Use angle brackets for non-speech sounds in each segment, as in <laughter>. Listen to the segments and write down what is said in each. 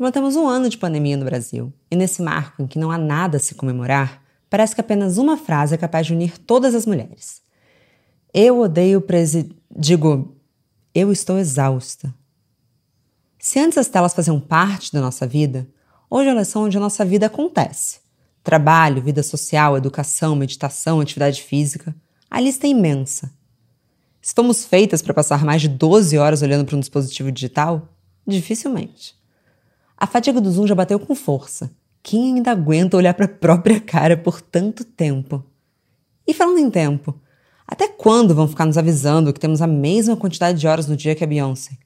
Completamos um ano de pandemia no Brasil, e nesse marco em que não há nada a se comemorar, parece que apenas uma frase é capaz de unir todas as mulheres. Eu odeio presi... Digo, eu estou exausta. Se antes as telas faziam parte da nossa vida, hoje elas são onde a nossa vida acontece. Trabalho, vida social, educação, meditação, atividade física. A lista é imensa. Estamos feitas para passar mais de 12 horas olhando para um dispositivo digital? Dificilmente. A fadiga do Zoom já bateu com força. Quem ainda aguenta olhar para a própria cara por tanto tempo? E falando em tempo, até quando vão ficar nos avisando que temos a mesma quantidade de horas no dia que a Beyoncé?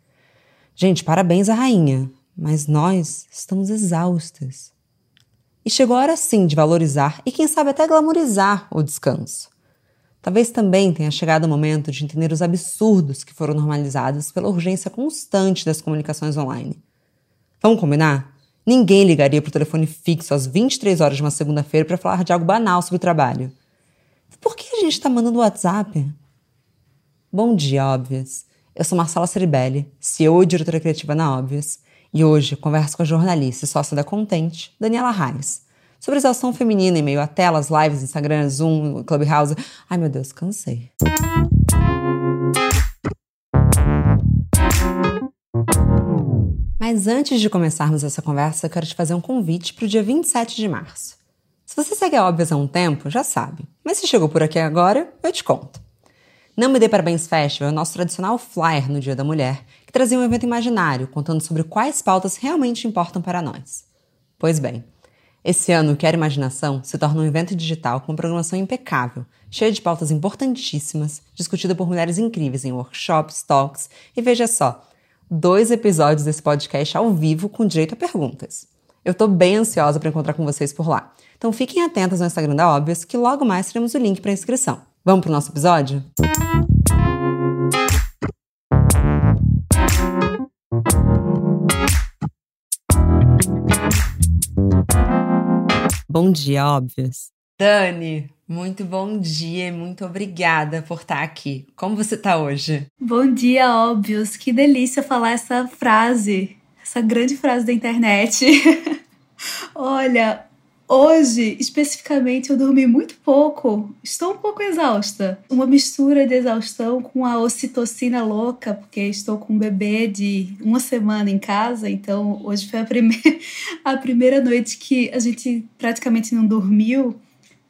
Gente, parabéns à rainha, mas nós estamos exaustas. E chegou a hora sim de valorizar e quem sabe até glamorizar o descanso. Talvez também tenha chegado o momento de entender os absurdos que foram normalizados pela urgência constante das comunicações online. Vamos combinar? Ninguém ligaria para o telefone fixo às 23 horas de uma segunda-feira para falar de algo banal sobre o trabalho. Por que a gente está mandando WhatsApp? Bom dia, óbvias. Eu sou Marcela Ceribelli, CEO e diretora criativa na Óbvias, e hoje converso com a jornalista e sócia da Contente, Daniela Reis, sobre exaustão feminina em meio a telas, lives, Instagram, Zoom, Clubhouse. Ai meu Deus, cansei. Mas antes de começarmos essa conversa, eu quero te fazer um convite para o dia 27 de março. Se você segue a Óbvias há um tempo, já sabe. Mas se chegou por aqui agora, eu te conto. Não Me Dê Parabéns Festival é o nosso tradicional flyer no Dia da Mulher, que trazia um evento imaginário contando sobre quais pautas realmente importam para nós. Pois bem, esse ano o Quero Imaginação se torna um evento digital com programação impecável, cheia de pautas importantíssimas, discutida por mulheres incríveis em workshops, talks e veja só, dois episódios desse podcast ao vivo com direito a perguntas. Eu tô bem ansiosa para encontrar com vocês por lá. Então fiquem atentas no Instagram da Óbvias que logo mais teremos o link para inscrição. Vamos pro nosso episódio? Bom dia, Óbvias. Dani, muito bom dia e muito obrigada por estar aqui. Como você está hoje? Bom dia, óbvios. Que delícia falar essa frase, essa grande frase da internet. <laughs> Olha, hoje especificamente eu dormi muito pouco. Estou um pouco exausta. Uma mistura de exaustão com a ocitocina louca, porque estou com um bebê de uma semana em casa, então hoje foi a primeira, <laughs> a primeira noite que a gente praticamente não dormiu.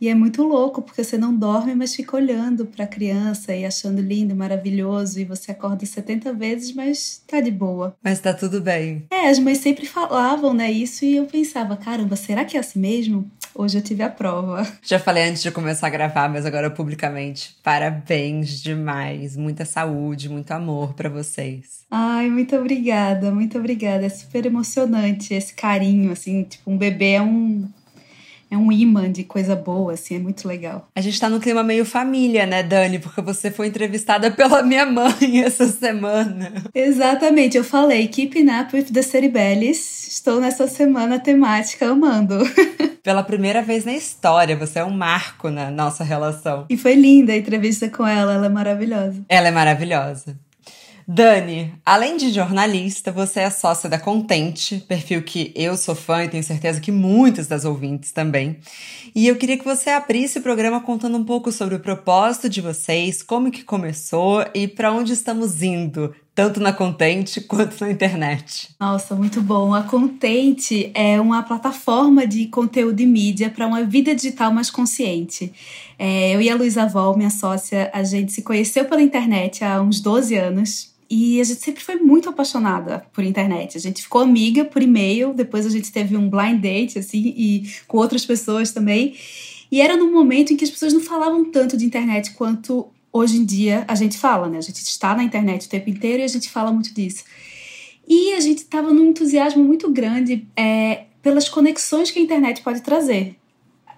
E é muito louco, porque você não dorme, mas fica olhando para a criança e achando lindo, maravilhoso, e você acorda 70 vezes, mas tá de boa. Mas tá tudo bem. É, as mães sempre falavam, né, isso, e eu pensava, caramba, será que é assim mesmo? Hoje eu tive a prova. <laughs> Já falei antes de começar a gravar, mas agora publicamente. Parabéns demais. Muita saúde, muito amor para vocês. Ai, muito obrigada, muito obrigada. É super emocionante esse carinho, assim, tipo, um bebê é um é um imã de coisa boa, assim, é muito legal. A gente tá num clima meio família, né, Dani? Porque você foi entrevistada pela minha mãe <laughs> essa semana. Exatamente, eu falei Keeping Up with the Ceribellis. Estou nessa semana temática amando. <laughs> Pela primeira vez na história, você é um marco na nossa relação. E foi linda a entrevista com ela, ela é maravilhosa. Ela é maravilhosa. Dani, além de jornalista, você é sócia da Contente, perfil que eu sou fã e tenho certeza que muitas das ouvintes também. E eu queria que você abrisse o programa contando um pouco sobre o propósito de vocês, como que começou e para onde estamos indo, tanto na Contente quanto na internet. Nossa, muito bom. A Contente é uma plataforma de conteúdo e mídia para uma vida digital mais consciente. É, eu e a Luísa Vol, minha sócia, a gente se conheceu pela internet há uns 12 anos. E a gente sempre foi muito apaixonada por internet. A gente ficou amiga por e-mail, depois a gente teve um blind date, assim, e com outras pessoas também. E era num momento em que as pessoas não falavam tanto de internet quanto hoje em dia a gente fala, né? A gente está na internet o tempo inteiro e a gente fala muito disso. E a gente estava num entusiasmo muito grande é, pelas conexões que a internet pode trazer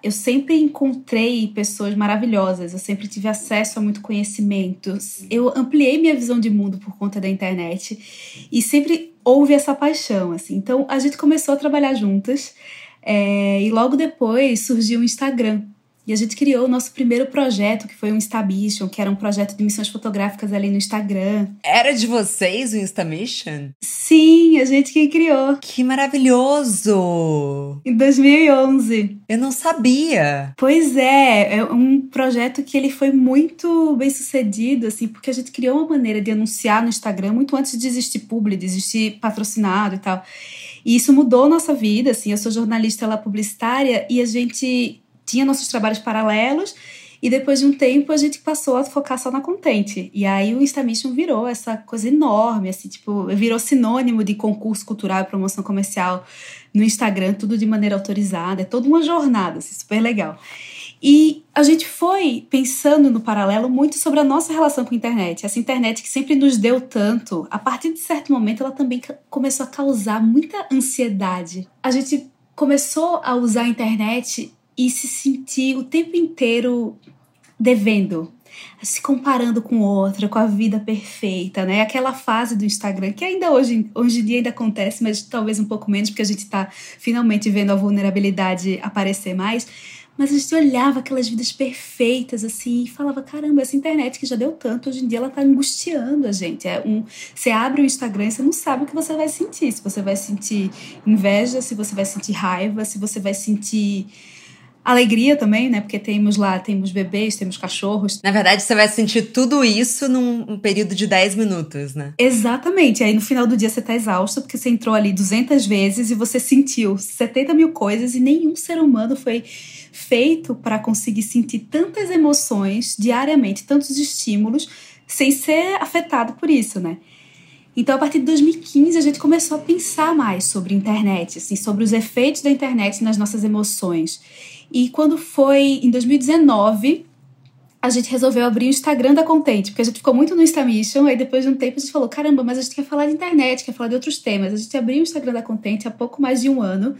eu sempre encontrei pessoas maravilhosas, eu sempre tive acesso a muito conhecimento. Eu ampliei minha visão de mundo por conta da internet e sempre houve essa paixão, assim. Então a gente começou a trabalhar juntas é, e logo depois surgiu o Instagram. E a gente criou o nosso primeiro projeto, que foi o Instamission, que era um projeto de missões fotográficas ali no Instagram. Era de vocês o Instamission? Sim, a gente que criou. Que maravilhoso! Em 2011. Eu não sabia. Pois é, é um projeto que ele foi muito bem sucedido, assim, porque a gente criou uma maneira de anunciar no Instagram muito antes de existir publi, de existir patrocinado e tal. E isso mudou nossa vida, assim, eu sou jornalista lá publicitária e a gente tinha nossos trabalhos paralelos e depois de um tempo a gente passou a focar só na Contente. E aí o Instamission virou essa coisa enorme, assim, tipo, virou sinônimo de concurso cultural e promoção comercial no Instagram, tudo de maneira autorizada, é toda uma jornada, assim, super legal. E a gente foi pensando no paralelo muito sobre a nossa relação com a internet. Essa internet que sempre nos deu tanto, a partir de certo momento ela também começou a causar muita ansiedade. A gente começou a usar a internet e se sentir o tempo inteiro devendo, se comparando com outra, com a vida perfeita, né? Aquela fase do Instagram que ainda hoje, hoje em dia ainda acontece, mas talvez um pouco menos, porque a gente está finalmente vendo a vulnerabilidade aparecer mais. Mas a gente olhava aquelas vidas perfeitas assim e falava: caramba, essa internet que já deu tanto, hoje em dia ela tá angustiando a gente. É um, você abre o Instagram e você não sabe o que você vai sentir. Se você vai sentir inveja, se você vai sentir raiva, se você vai sentir alegria também, né? Porque temos lá, temos bebês, temos cachorros. Na verdade, você vai sentir tudo isso num período de 10 minutos, né? Exatamente. Aí no final do dia você tá exausto, porque você entrou ali 200 vezes e você sentiu 70 mil coisas e nenhum ser humano foi feito para conseguir sentir tantas emoções diariamente, tantos estímulos, sem ser afetado por isso, né? Então, a partir de 2015, a gente começou a pensar mais sobre a internet, assim, sobre os efeitos da internet nas nossas emoções. E quando foi em 2019, a gente resolveu abrir o Instagram da Contente, porque a gente ficou muito no Instamission, aí depois de um tempo a gente falou, caramba, mas a gente quer falar de internet, quer falar de outros temas. A gente abriu o Instagram da Contente há pouco mais de um ano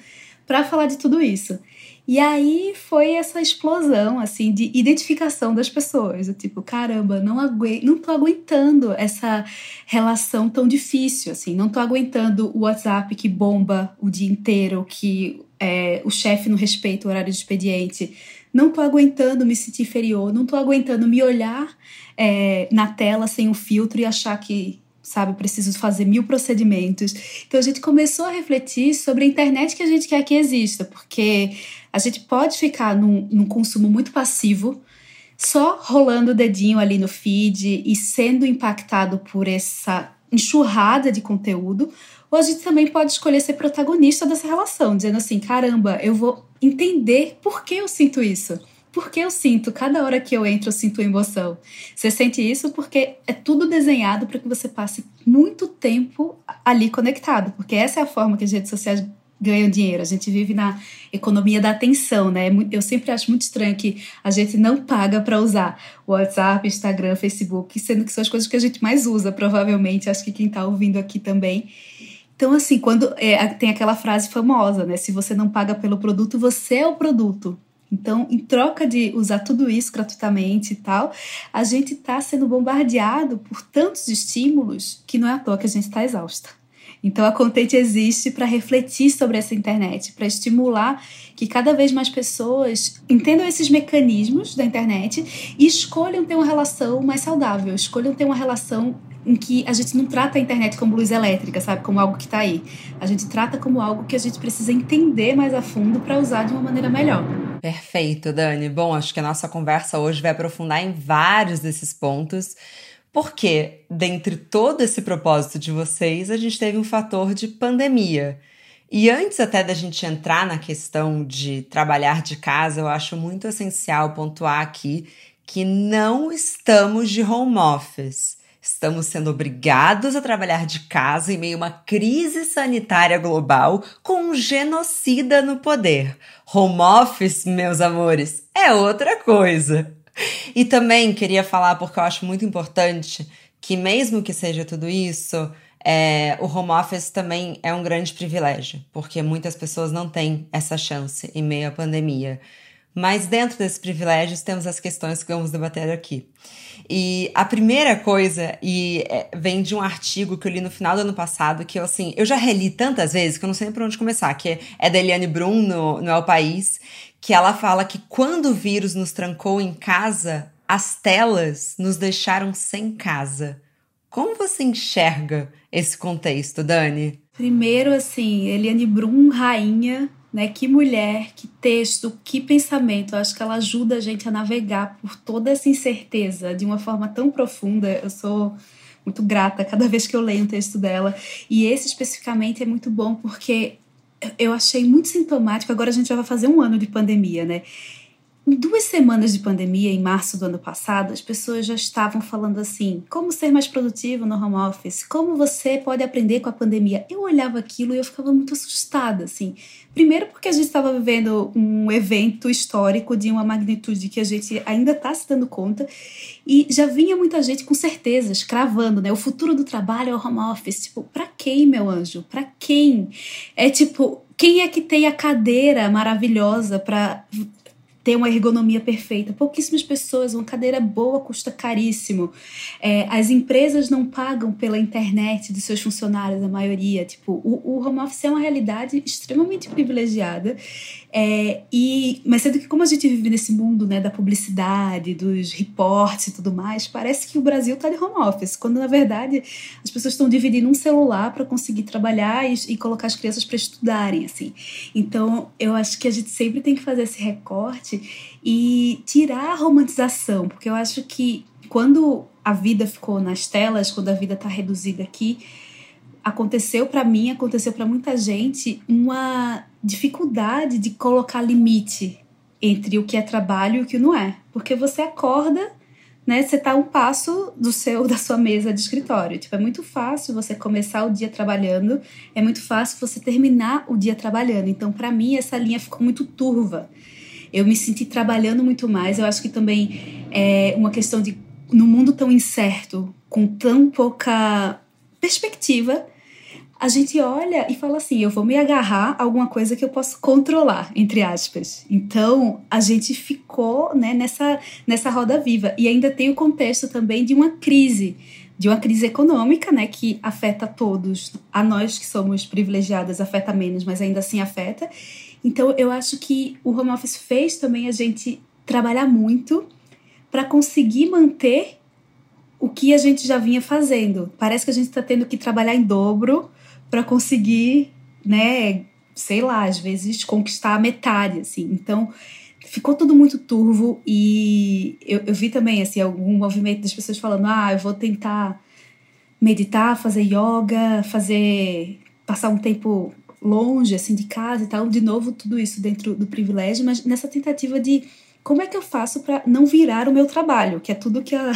para falar de tudo isso. E aí foi essa explosão, assim, de identificação das pessoas. Eu, tipo, caramba, não, aguento, não tô aguentando essa relação tão difícil, assim. Não tô aguentando o WhatsApp que bomba o dia inteiro, que é, o chefe não respeita o horário de expediente. Não tô aguentando me sentir inferior. Não tô aguentando me olhar é, na tela sem um filtro e achar que sabe? Preciso fazer mil procedimentos. Então a gente começou a refletir sobre a internet que a gente quer que exista, porque a gente pode ficar num, num consumo muito passivo, só rolando o dedinho ali no feed e sendo impactado por essa enxurrada de conteúdo, ou a gente também pode escolher ser protagonista dessa relação, dizendo assim: caramba, eu vou entender por que eu sinto isso. Porque eu sinto, cada hora que eu entro, eu sinto emoção. Você sente isso porque é tudo desenhado para que você passe muito tempo ali conectado. Porque essa é a forma que as redes sociais ganham dinheiro. A gente vive na economia da atenção, né? Eu sempre acho muito estranho que a gente não paga para usar WhatsApp, Instagram, Facebook, sendo que são as coisas que a gente mais usa, provavelmente. Acho que quem está ouvindo aqui também. Então, assim, quando é, tem aquela frase famosa, né? Se você não paga pelo produto, você é o produto. Então, em troca de usar tudo isso gratuitamente e tal, a gente está sendo bombardeado por tantos estímulos que não é à toa que a gente está exausta. Então, a Contente existe para refletir sobre essa internet, para estimular que cada vez mais pessoas entendam esses mecanismos da internet e escolham ter uma relação mais saudável, escolham ter uma relação em que a gente não trata a internet como luz elétrica, sabe? Como algo que está aí. A gente trata como algo que a gente precisa entender mais a fundo para usar de uma maneira melhor. Perfeito, Dani. Bom, acho que a nossa conversa hoje vai aprofundar em vários desses pontos. Porque, dentre todo esse propósito de vocês, a gente teve um fator de pandemia. E antes até da gente entrar na questão de trabalhar de casa, eu acho muito essencial pontuar aqui que não estamos de home office. Estamos sendo obrigados a trabalhar de casa em meio a uma crise sanitária global com um genocida no poder. Home office, meus amores, é outra coisa. E também queria falar, porque eu acho muito importante, que mesmo que seja tudo isso, é, o home office também é um grande privilégio, porque muitas pessoas não têm essa chance em meio à pandemia. Mas dentro desses privilégios temos as questões que vamos debater aqui. E a primeira coisa, e é, vem de um artigo que eu li no final do ano passado, que eu, assim, eu já reli tantas vezes que eu não sei por onde começar, que é, da Eliane Brum no, no País, que ela fala que quando o vírus nos trancou em casa, as telas nos deixaram sem casa. Como você enxerga esse contexto, Dani? Primeiro, assim, Eliane Brum, rainha, né? Que mulher, que texto, que pensamento. Eu acho que ela ajuda a gente a navegar por toda essa incerteza de uma forma tão profunda. Eu sou muito grata cada vez que eu leio um texto dela. E esse especificamente é muito bom porque eu achei muito sintomático. Agora a gente já vai fazer um ano de pandemia, né? Em duas semanas de pandemia, em março do ano passado, as pessoas já estavam falando assim: como ser mais produtivo no home office? Como você pode aprender com a pandemia? Eu olhava aquilo e eu ficava muito assustada, assim. Primeiro, porque a gente estava vivendo um evento histórico de uma magnitude que a gente ainda está se dando conta, e já vinha muita gente com certezas, cravando, né? O futuro do trabalho é o home office. Tipo, pra quem, meu anjo? Pra quem? É tipo, quem é que tem a cadeira maravilhosa para ter uma ergonomia perfeita. Pouquíssimas pessoas, uma cadeira boa custa caríssimo. É, as empresas não pagam pela internet dos seus funcionários, a maioria. Tipo, o, o home office é uma realidade extremamente privilegiada. É, e, mas sendo que como a gente vive nesse mundo né, da publicidade, dos reportes e tudo mais, parece que o Brasil está de home office, quando na verdade as pessoas estão dividindo um celular para conseguir trabalhar e, e colocar as crianças para estudarem. assim. Então, eu acho que a gente sempre tem que fazer esse recorte e tirar a romantização, porque eu acho que quando a vida ficou nas telas, quando a vida está reduzida aqui, aconteceu para mim, aconteceu para muita gente uma dificuldade de colocar limite entre o que é trabalho e o que não é, porque você acorda, né? Você tá um passo do seu da sua mesa de escritório. Tipo, é muito fácil você começar o dia trabalhando, é muito fácil você terminar o dia trabalhando. Então, para mim essa linha ficou muito turva eu me senti trabalhando muito mais. Eu acho que também é uma questão de, no mundo tão incerto, com tão pouca perspectiva, a gente olha e fala assim: eu vou me agarrar a alguma coisa que eu posso controlar, entre aspas. Então, a gente ficou né, nessa, nessa roda viva. E ainda tem o contexto também de uma crise, de uma crise econômica, né, que afeta todos. A nós que somos privilegiadas afeta menos, mas ainda assim afeta. Então, eu acho que o home office fez também a gente trabalhar muito para conseguir manter o que a gente já vinha fazendo. Parece que a gente está tendo que trabalhar em dobro para conseguir, né, sei lá, às vezes conquistar a metade, assim. Então, ficou tudo muito turvo e eu, eu vi também, assim, algum movimento das pessoas falando, ah, eu vou tentar meditar, fazer yoga, fazer passar um tempo longe, assim, de casa e tal, de novo, tudo isso dentro do privilégio, mas nessa tentativa de como é que eu faço para não virar o meu trabalho, que é tudo que a,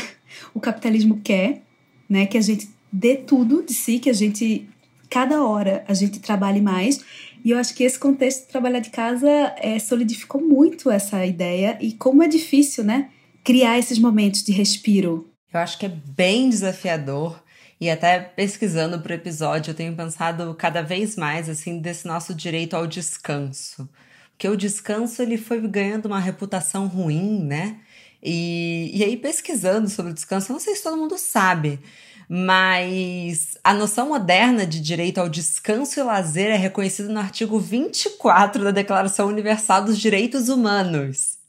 o capitalismo quer, né? Que a gente dê tudo de si, que a gente, cada hora, a gente trabalhe mais. E eu acho que esse contexto de trabalhar de casa é, solidificou muito essa ideia e como é difícil, né? Criar esses momentos de respiro. Eu acho que é bem desafiador e até pesquisando para o episódio, eu tenho pensado cada vez mais assim desse nosso direito ao descanso. Porque o descanso ele foi ganhando uma reputação ruim, né? E, e aí, pesquisando sobre descanso, eu não sei se todo mundo sabe, mas a noção moderna de direito ao descanso e lazer é reconhecida no artigo 24 da Declaração Universal dos Direitos Humanos,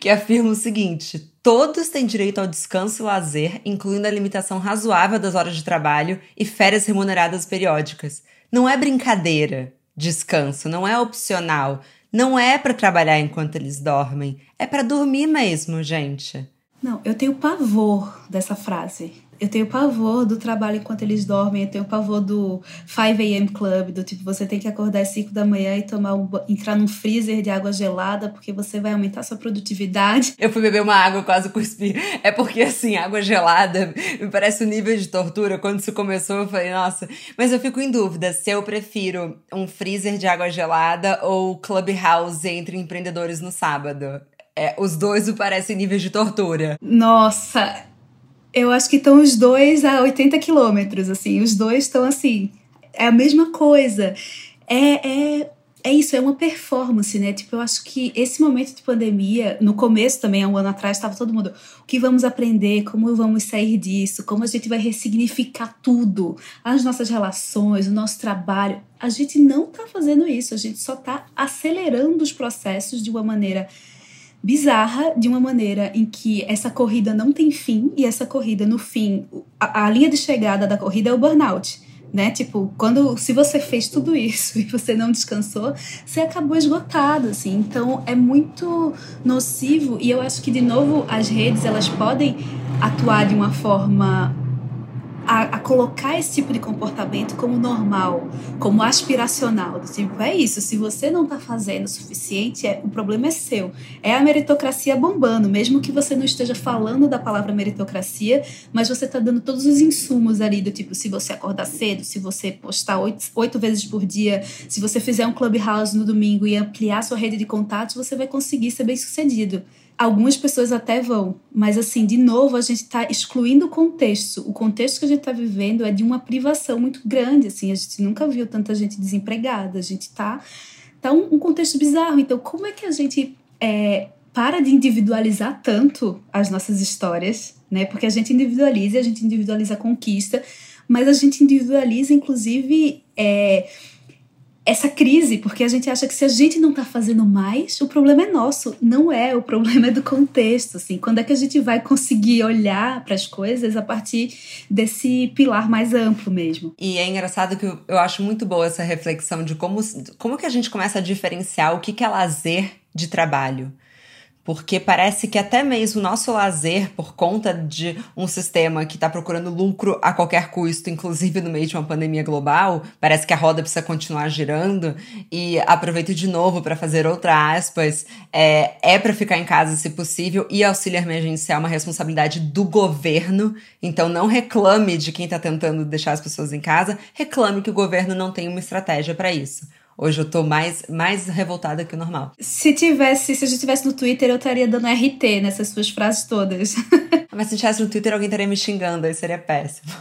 que afirma o seguinte: Todos têm direito ao descanso e lazer, incluindo a limitação razoável das horas de trabalho e férias remuneradas periódicas. Não é brincadeira. Descanso não é opcional. Não é para trabalhar enquanto eles dormem. É para dormir mesmo, gente. Não, eu tenho pavor dessa frase. Eu tenho pavor do trabalho enquanto eles dormem, eu tenho pavor do 5 a.m. club, do tipo, você tem que acordar às 5 da manhã e tomar um, entrar num freezer de água gelada, porque você vai aumentar sua produtividade. Eu fui beber uma água quase cuspi. É porque, assim, água gelada me parece um nível de tortura. Quando isso começou, eu falei, nossa. Mas eu fico em dúvida se eu prefiro um freezer de água gelada ou clubhouse entre empreendedores no sábado. É, os dois me parecem níveis de tortura. Nossa, eu acho que estão os dois a 80 quilômetros, assim. Os dois estão assim. É a mesma coisa. É, é é isso, é uma performance, né? Tipo, eu acho que esse momento de pandemia, no começo também, há um ano atrás, estava todo mundo, o que vamos aprender, como vamos sair disso, como a gente vai ressignificar tudo, as nossas relações, o nosso trabalho. A gente não está fazendo isso, a gente só está acelerando os processos de uma maneira bizarra, de uma maneira em que essa corrida não tem fim e essa corrida, no fim, a, a linha de chegada da corrida é o burnout né? Tipo, quando se você fez tudo isso <laughs> e você não descansou, você acabou esgotado, assim. Então é muito nocivo e eu acho que de novo as redes elas podem atuar de uma forma a, a, colocar esse tipo de comportamento como normal, como aspiracional. Do tipo, é isso, se você não está fazendo o suficiente, é, o problema é seu. É a meritocracia bombando, mesmo que você não esteja falando da palavra meritocracia, mas você está dando todos os insumos ali, do tipo, se você acordar cedo, se você postar oito, oito vezes por dia, se você fizer um clubhouse no domingo e ampliar sua rede de contatos, você vai conseguir ser bem sucedido. Algumas pessoas até vão, mas assim, de novo, a gente está excluindo o contexto. O contexto que a gente está vivendo é de uma privação muito grande, assim, a gente nunca viu tanta gente desempregada, a gente está tá um, um, contexto bizarro. Então, como é que a gente é, para de individualizar tanto as nossas histórias, né? Porque a gente individualiza, a gente individualiza a conquista, mas a gente individualiza, inclusive, é, essa crise, porque a gente acha que se a gente não está fazendo mais, o problema é nosso, não é, o problema é do contexto, assim. Quando é que a gente vai conseguir olhar para as coisas a partir desse pilar mais amplo mesmo? E é engraçado que eu acho muito boa essa reflexão de como, como que a gente começa a diferenciar o que, que é lazer de trabalho porque parece que até mesmo o nosso lazer, por conta de um sistema que está procurando lucro a qualquer custo, inclusive no meio de uma pandemia global, parece que a roda precisa continuar girando. E aproveito de novo para fazer outra aspas: é, é para ficar em casa se possível e auxílio emergencial é uma responsabilidade do governo. Então não reclame de quem está tentando deixar as pessoas em casa, reclame que o governo não tem uma estratégia para isso. Hoje eu tô mais, mais revoltada que o normal. Se tivesse, se a gente tivesse no Twitter, eu estaria dando RT nessas suas frases todas. <laughs> Mas se tivesse no Twitter, alguém estaria me xingando, aí seria péssimo.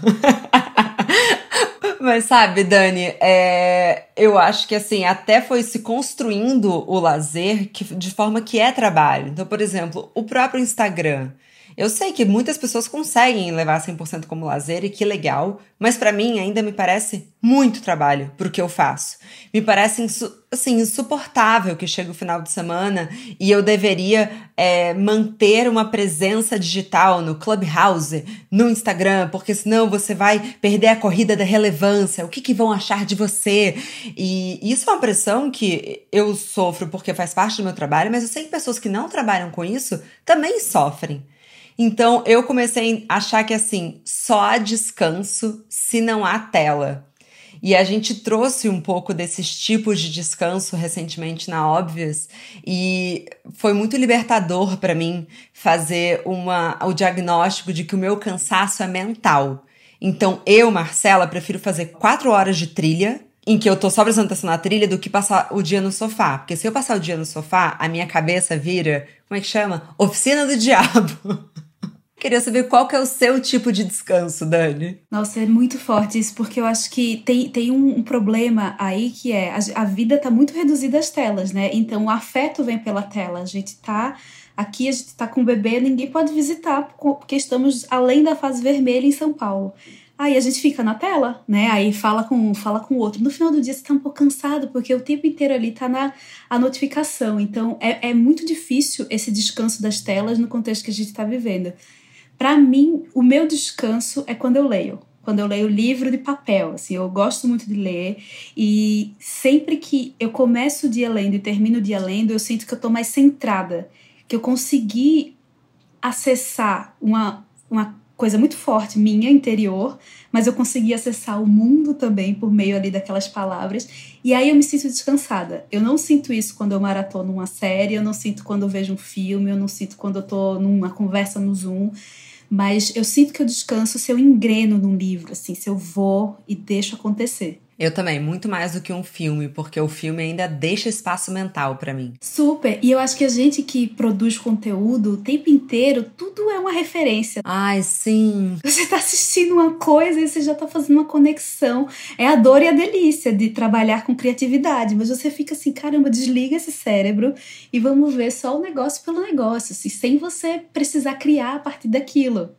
<laughs> Mas sabe, Dani, é, eu acho que assim, até foi se construindo o lazer que, de forma que é trabalho. Então, por exemplo, o próprio Instagram. Eu sei que muitas pessoas conseguem levar 100% como lazer e que legal, mas para mim ainda me parece muito trabalho pro que eu faço. Me parece assim insuportável que chega o final de semana e eu deveria é, manter uma presença digital no Clubhouse, no Instagram, porque senão você vai perder a corrida da relevância. O que, que vão achar de você? E isso é uma pressão que eu sofro porque faz parte do meu trabalho, mas eu sei que pessoas que não trabalham com isso também sofrem. Então eu comecei a achar que assim, só há descanso se não há tela. E a gente trouxe um pouco desses tipos de descanso recentemente na Óbvias e foi muito libertador para mim fazer uma, o diagnóstico de que o meu cansaço é mental. Então eu, Marcela, prefiro fazer quatro horas de trilha em que eu tô só prestando atenção na trilha do que passar o dia no sofá. Porque se eu passar o dia no sofá, a minha cabeça vira, como é que chama? Oficina do <laughs> diabo. Queria saber qual que é o seu tipo de descanso, Dani. Nossa, é muito forte isso, porque eu acho que tem, tem um, um problema aí que é a, a, vida tá muito reduzida às telas, né? Então o afeto vem pela tela. A gente tá aqui, a gente tá com o bebê, ninguém pode visitar, porque estamos além da fase vermelha em São Paulo. Aí a gente fica na tela, né? Aí fala com um, fala com o outro. No final do dia você tá um pouco cansado, porque o tempo inteiro ali tá na a notificação. Então é, é muito difícil esse descanso das telas no contexto que a gente tá vivendo. Para mim, o meu descanso é quando eu leio. Quando eu leio livro de papel, assim, eu gosto muito de ler e sempre que eu começo o dia lendo e termino o dia lendo, eu sinto que eu tô mais centrada, que eu consegui acessar uma, uma coisa muito forte minha interior, mas eu consegui acessar o mundo também por meio ali daquelas palavras. E aí eu me sinto descansada. Eu não sinto isso quando eu maratono uma série, eu não sinto quando eu vejo um filme, eu não sinto quando eu tô numa conversa no Zoom. Mas eu sinto que eu descanso se eu engreno num livro, assim, se eu vou e deixo acontecer. Eu também, muito mais do que um filme, porque o filme ainda deixa espaço mental para mim. Super. E eu acho que a gente que produz conteúdo o tempo inteiro, tudo é uma referência. Ai, sim. Você tá assistindo uma coisa e você já tá fazendo uma conexão. É a dor e a delícia de trabalhar com criatividade, mas você fica assim, caramba, desliga esse cérebro e vamos ver só o negócio pelo negócio, assim, sem você precisar criar a partir daquilo.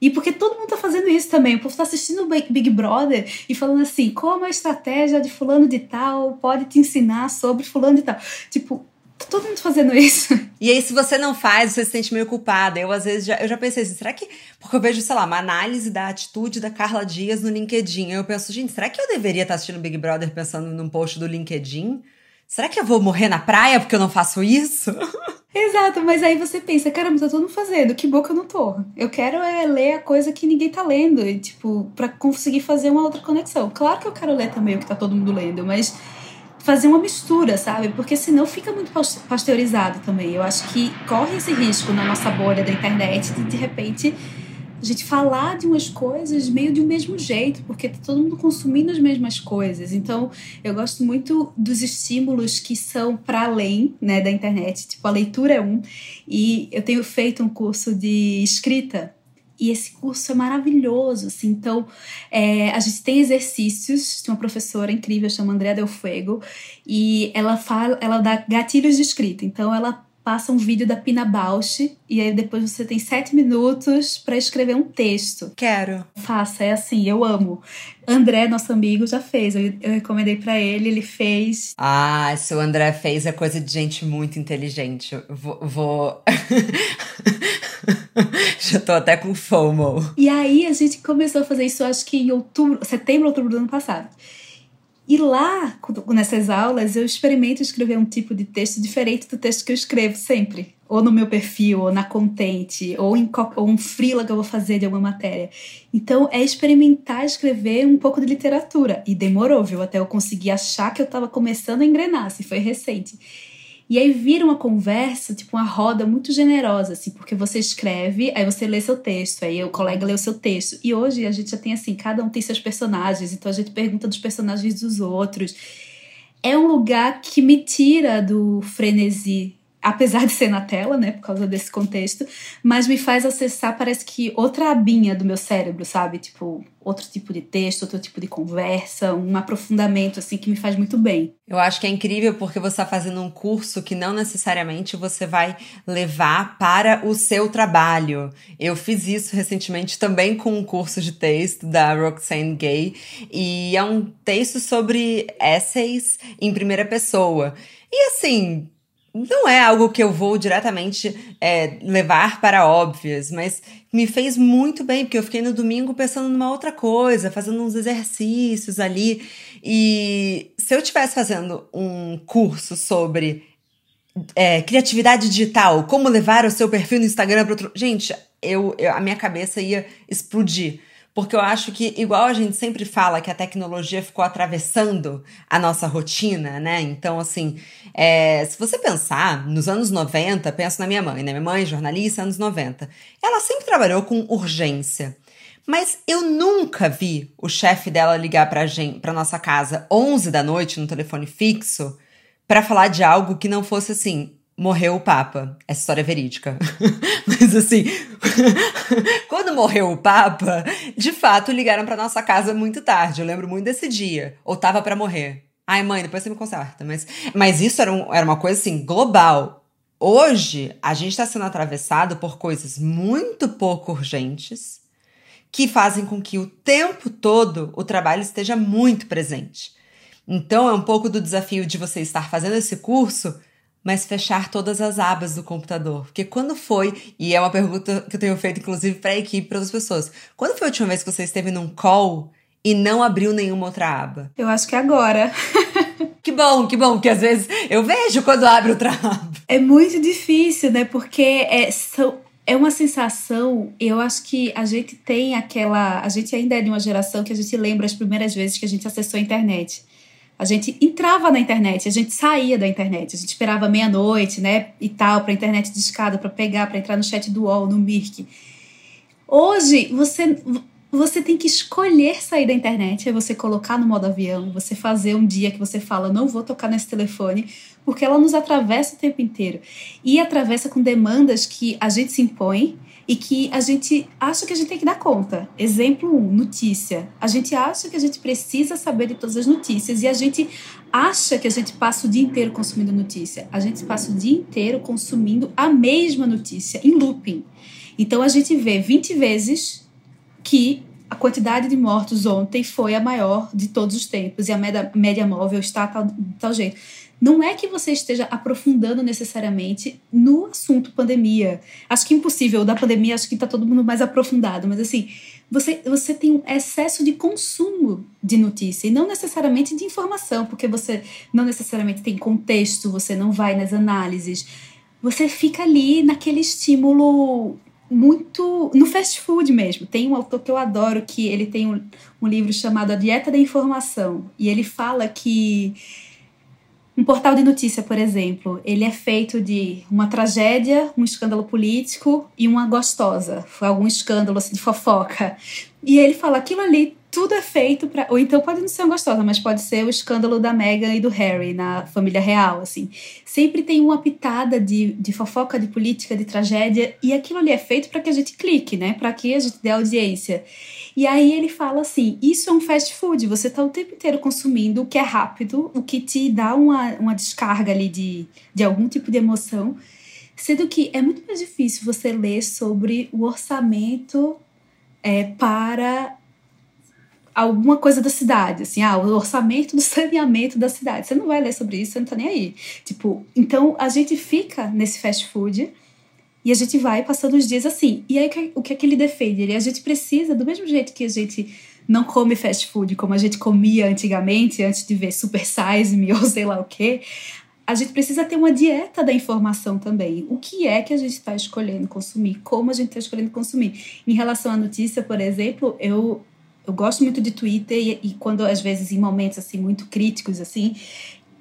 E porque todo mundo tá fazendo isso também. O povo tá assistindo o Big Brother e falando assim, como a estratégia de fulano de tal pode te ensinar sobre fulano de tal. Tipo, tá todo mundo fazendo <laughs> isso. E aí, se você não faz, você se sente meio culpada. Eu, às vezes, já, eu já pensei assim, será que... Porque eu vejo, sei lá, uma análise da atitude da Carla Dias no LinkedIn. Eu penso, gente, será que eu deveria estar tá assistindo Big Brother pensando num post do LinkedIn? Será que eu vou morrer na praia porque eu não faço isso? <laughs> Exato, mas aí você pensa, caramba, tá todo mundo fazendo, que boca eu não tô. Eu quero é ler a coisa que ninguém tá lendo, e, tipo, para conseguir fazer uma outra conexão. Claro que eu quero ler também o que tá todo mundo lendo, mas fazer uma mistura, sabe? Porque senão fica muito pasteurizado também. Eu acho que corre esse risco na nossa bolha da internet de de repente a gente falar de umas coisas meio de um mesmo jeito, porque tá todo mundo consumindo as mesmas coisas. Então, eu gosto muito dos estímulos que são para além, né, da internet. Tipo, a leitura é um, e eu tenho feito um curso de escrita e esse curso é maravilhoso, assim. Então, é, a gente tem exercícios de uma professora incrível, chama Andrea Del Fuego, e ela fala, ela dá gatilhos de escrita. Então, ela passa um vídeo da Pina Bausch e aí depois você tem sete minutos para escrever um texto. Quero. Faça, é assim, eu amo. André, nosso amigo, já fez. Eu, eu recomendei para ele, ele fez. Ah, se o André fez é coisa de gente muito inteligente. Eu vou. vou... <laughs> já tô até com FOMO. E aí a gente começou a fazer isso, acho que em outubro, setembro, outubro do ano passado. E lá, nessas aulas, eu experimento escrever um tipo de texto diferente do texto que eu escrevo sempre. Ou no meu perfil, ou na Contente, ou em ou um freela que eu vou fazer de alguma matéria. Então, é experimentar escrever um pouco de literatura. E demorou, viu? Até eu conseguir achar que eu estava começando a engrenar, se foi recente. E aí vira uma conversa, tipo uma roda muito generosa, assim, porque você escreve, aí você lê seu texto, aí o colega lê o seu texto. E hoje a gente já tem assim, cada um tem seus personagens, então a gente pergunta dos personagens dos outros. É um lugar que me tira do frenesi apesar de ser na tela, né, por causa desse contexto, mas me faz acessar, parece que outra abinha do meu cérebro, sabe? Tipo, outro tipo de texto, outro tipo de conversa, um aprofundamento, assim, que me faz muito bem. Eu acho que é incrível porque você está fazendo um curso que não necessariamente você vai levar para o seu trabalho. Eu fiz isso recentemente também com um curso de texto da Roxane Gay, e é um texto sobre essays em primeira pessoa. E assim, não é algo que eu vou diretamente é, levar para óbvias, mas me fez muito bem, porque eu fiquei no domingo pensando numa outra coisa, fazendo uns exercícios ali. E se eu estivesse fazendo um curso sobre é, criatividade digital, como levar o seu perfil no Instagram para outro. Gente, eu, eu, a minha cabeça ia explodir porque eu acho que, igual a gente sempre fala que a tecnologia ficou atravessando a nossa rotina, né? Então, assim, é, se você pensar nos anos 90, penso na minha mãe, né? Minha mãe, jornalista, anos 90. Ela sempre trabalhou com urgência. Mas eu nunca vi o chefe dela ligar pra, gente, pra nossa casa 11 da noite no telefone fixo para falar de algo que não fosse assim, morreu o Papa. Essa história é verídica. <laughs> Mas assim, <laughs> quando morreu o Papa, de fato ligaram para nossa casa muito tarde. Eu lembro muito desse dia. Ou tava para morrer. Ai, mãe, depois você me conserta. Mas, mas isso era, um, era uma coisa assim, global. Hoje, a gente está sendo atravessado por coisas muito pouco urgentes que fazem com que o tempo todo o trabalho esteja muito presente. Então, é um pouco do desafio de você estar fazendo esse curso mas fechar todas as abas do computador. Porque quando foi, e é uma pergunta que eu tenho feito inclusive para a equipe, para as pessoas, quando foi a última vez que você esteve num call e não abriu nenhuma outra aba? Eu acho que agora. <laughs> que bom, que bom, que às vezes eu vejo quando abre outra aba. É muito difícil, né? Porque é, são, é uma sensação, eu acho que a gente tem aquela. A gente ainda é de uma geração que a gente lembra as primeiras vezes que a gente acessou a internet. A gente entrava na internet, a gente saía da internet, a gente esperava meia-noite, né, e tal, para a internet de escada, para pegar, para entrar no chat do UOL, no Mirk. Hoje, você você tem que escolher sair da internet, é você colocar no modo avião, você fazer um dia que você fala, não vou tocar nesse telefone, porque ela nos atravessa o tempo inteiro. E atravessa com demandas que a gente se impõe e que a gente acha que a gente tem que dar conta. Exemplo 1, um, notícia. A gente acha que a gente precisa saber de todas as notícias e a gente acha que a gente passa o dia inteiro consumindo notícia. A gente passa o dia inteiro consumindo a mesma notícia, em looping. Então a gente vê 20 vezes que a quantidade de mortos ontem foi a maior de todos os tempos e a média, média móvel está tal, tal jeito. Não é que você esteja aprofundando necessariamente no assunto pandemia. Acho que é impossível. Da pandemia, acho que está todo mundo mais aprofundado. Mas, assim, você, você tem um excesso de consumo de notícia e não necessariamente de informação, porque você não necessariamente tem contexto, você não vai nas análises. Você fica ali naquele estímulo muito no fast food mesmo. Tem um autor que eu adoro que ele tem um, um livro chamado A Dieta da Informação e ele fala que um portal de notícia, por exemplo, ele é feito de uma tragédia, um escândalo político e uma gostosa, algum escândalo assim, de fofoca. E ele fala aquilo ali tudo é feito para. Ou então pode não ser gostosa, mas pode ser o escândalo da Meghan e do Harry na família real, assim. Sempre tem uma pitada de, de fofoca, de política, de tragédia, e aquilo ali é feito para que a gente clique, né? Para que a gente dê audiência. E aí ele fala assim: isso é um fast food, você tá o tempo inteiro consumindo o que é rápido, o que te dá uma, uma descarga ali de, de algum tipo de emoção. Sendo que é muito mais difícil você ler sobre o orçamento é, para alguma coisa da cidade, assim, ah, o orçamento do <laughs> saneamento da cidade. Você não vai ler sobre isso, você não tá nem aí. Tipo, então a gente fica nesse fast food e a gente vai passando os dias assim. E aí o que é que ele defende? Ele, a gente precisa, do mesmo jeito que a gente não come fast food como a gente comia antigamente, antes de ver Super Size Me <laughs> ou sei lá o quê, a gente precisa ter uma dieta da informação também. O que é que a gente está escolhendo consumir? Como a gente está escolhendo consumir? Em relação à notícia, por exemplo, eu eu gosto muito de Twitter e, e, quando às vezes em momentos assim muito críticos assim,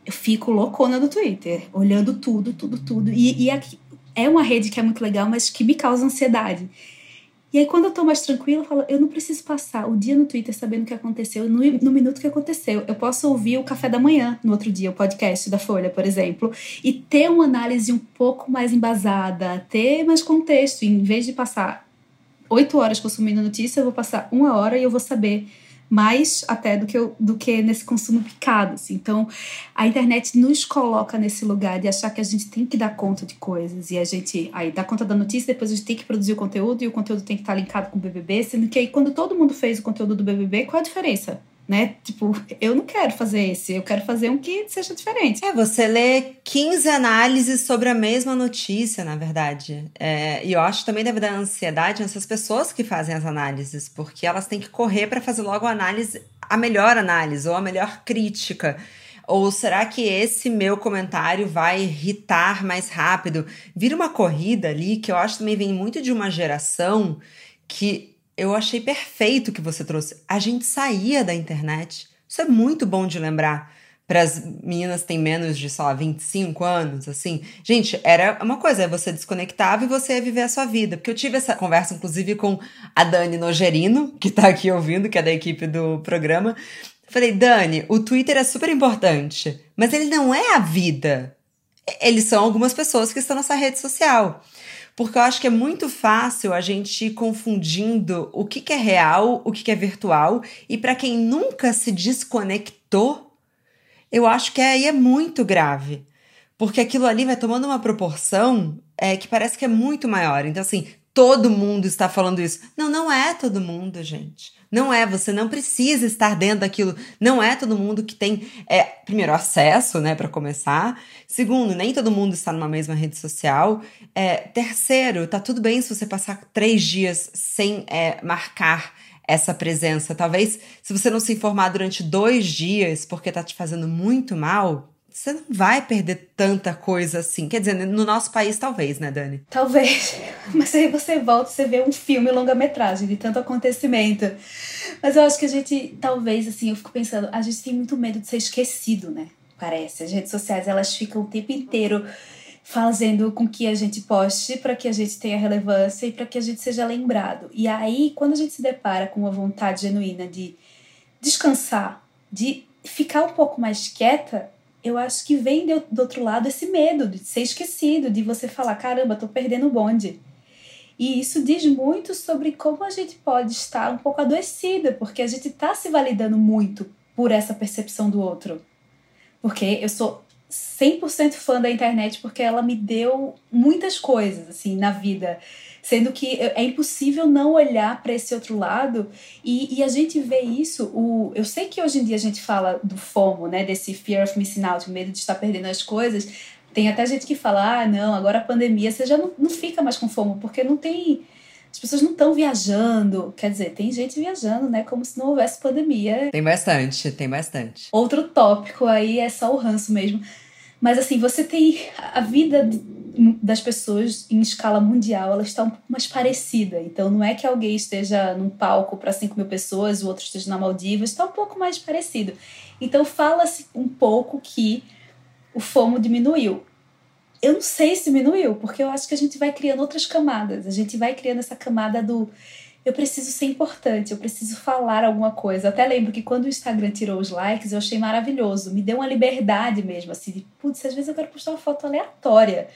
eu fico loucona do Twitter, olhando tudo, tudo, tudo. E, e aqui, é uma rede que é muito legal, mas que me causa ansiedade. E aí, quando eu tô mais tranquila, eu falo, eu não preciso passar o dia no Twitter sabendo o que aconteceu, no, no, minuto que aconteceu. Eu posso ouvir o café da manhã no outro dia, o podcast da Folha, por exemplo, e ter uma análise um pouco mais embasada, ter mais contexto, em vez de passar oito horas consumindo notícia, eu vou passar uma hora e eu vou saber mais até do que, eu, do que nesse consumo picado. Assim. Então, a internet nos coloca nesse lugar de achar que a gente tem que dar conta de coisas e a gente aí dá conta da notícia, depois a gente tem que produzir o conteúdo e o conteúdo tem que estar linkado com o BBB, sendo que aí quando todo mundo fez o conteúdo do BBB, qual a diferença? Né? Tipo, eu não quero fazer esse, eu quero fazer um que seja diferente. É, você lê 15 análises sobre a mesma notícia, na verdade. É, e eu acho que também deve dar ansiedade nessas pessoas que fazem as análises, porque elas têm que correr para fazer logo a análise, a melhor análise ou a melhor crítica. Ou será que esse meu comentário vai irritar mais rápido? Vira uma corrida ali que eu acho que também vem muito de uma geração que eu achei perfeito que você trouxe. A gente saía da internet. Isso é muito bom de lembrar para as meninas que têm menos de, sei lá, 25 anos, assim. Gente, era uma coisa, é você desconectava e você ia viver a sua vida. Porque eu tive essa conversa, inclusive, com a Dani Nogerino, que tá aqui ouvindo, que é da equipe do programa. Falei, Dani, o Twitter é super importante, mas ele não é a vida. Eles são algumas pessoas que estão nessa rede social. Porque eu acho que é muito fácil a gente ir confundindo o que, que é real, o que, que é virtual. E para quem nunca se desconectou, eu acho que aí é muito grave. Porque aquilo ali vai tomando uma proporção é, que parece que é muito maior. Então, assim, todo mundo está falando isso. Não, não é todo mundo, gente. Não é, você não precisa estar dentro daquilo. Não é todo mundo que tem, é, primeiro, acesso, né, para começar. Segundo, nem todo mundo está numa mesma rede social. É, terceiro, tá tudo bem se você passar três dias sem é, marcar essa presença. Talvez, se você não se informar durante dois dias porque tá te fazendo muito mal, você não vai perder tanta coisa assim. Quer dizer, no nosso país, talvez, né, Dani? Talvez. <laughs> Mas aí você volta, você vê um filme longa-metragem de tanto acontecimento. Mas eu acho que a gente, talvez, assim, eu fico pensando, a gente tem muito medo de ser esquecido, né? Parece. As redes sociais, elas ficam o tempo inteiro fazendo com que a gente poste para que a gente tenha relevância e para que a gente seja lembrado. E aí, quando a gente se depara com uma vontade genuína de descansar, de ficar um pouco mais quieta, eu acho que vem do, do outro lado esse medo de ser esquecido, de você falar: caramba, tô perdendo o bonde. E isso diz muito sobre como a gente pode estar um pouco adoecida, porque a gente está se validando muito por essa percepção do outro. Porque eu sou 100% fã da internet porque ela me deu muitas coisas assim na vida sendo que é impossível não olhar para esse outro lado e, e, a gente vê isso. O, eu sei que hoje em dia a gente fala do FOMO, né, desse fear of missing out, medo de estar perdendo as coisas. Tem até gente que fala, ah, não, agora a pandemia você já não, não fica mais com FOMO, porque não tem. As pessoas não estão viajando. Quer dizer, tem gente viajando, né? Como se não houvesse pandemia. Tem bastante, tem bastante. Outro tópico aí é só o ranço mesmo. Mas assim, você tem a vida das pessoas em escala mundial, ela está um pouco mais parecida. Então não é que alguém esteja num palco para 5 mil pessoas, o outro esteja na Maldivas, está um pouco mais parecido. Então fala-se um pouco que o FOMO diminuiu. Eu não sei se diminuiu, porque eu acho que a gente vai criando outras camadas. A gente vai criando essa camada do eu preciso ser importante, eu preciso falar alguma coisa. Até lembro que quando o Instagram tirou os likes, eu achei maravilhoso. Me deu uma liberdade mesmo, assim, de, putz, às vezes eu quero postar uma foto aleatória.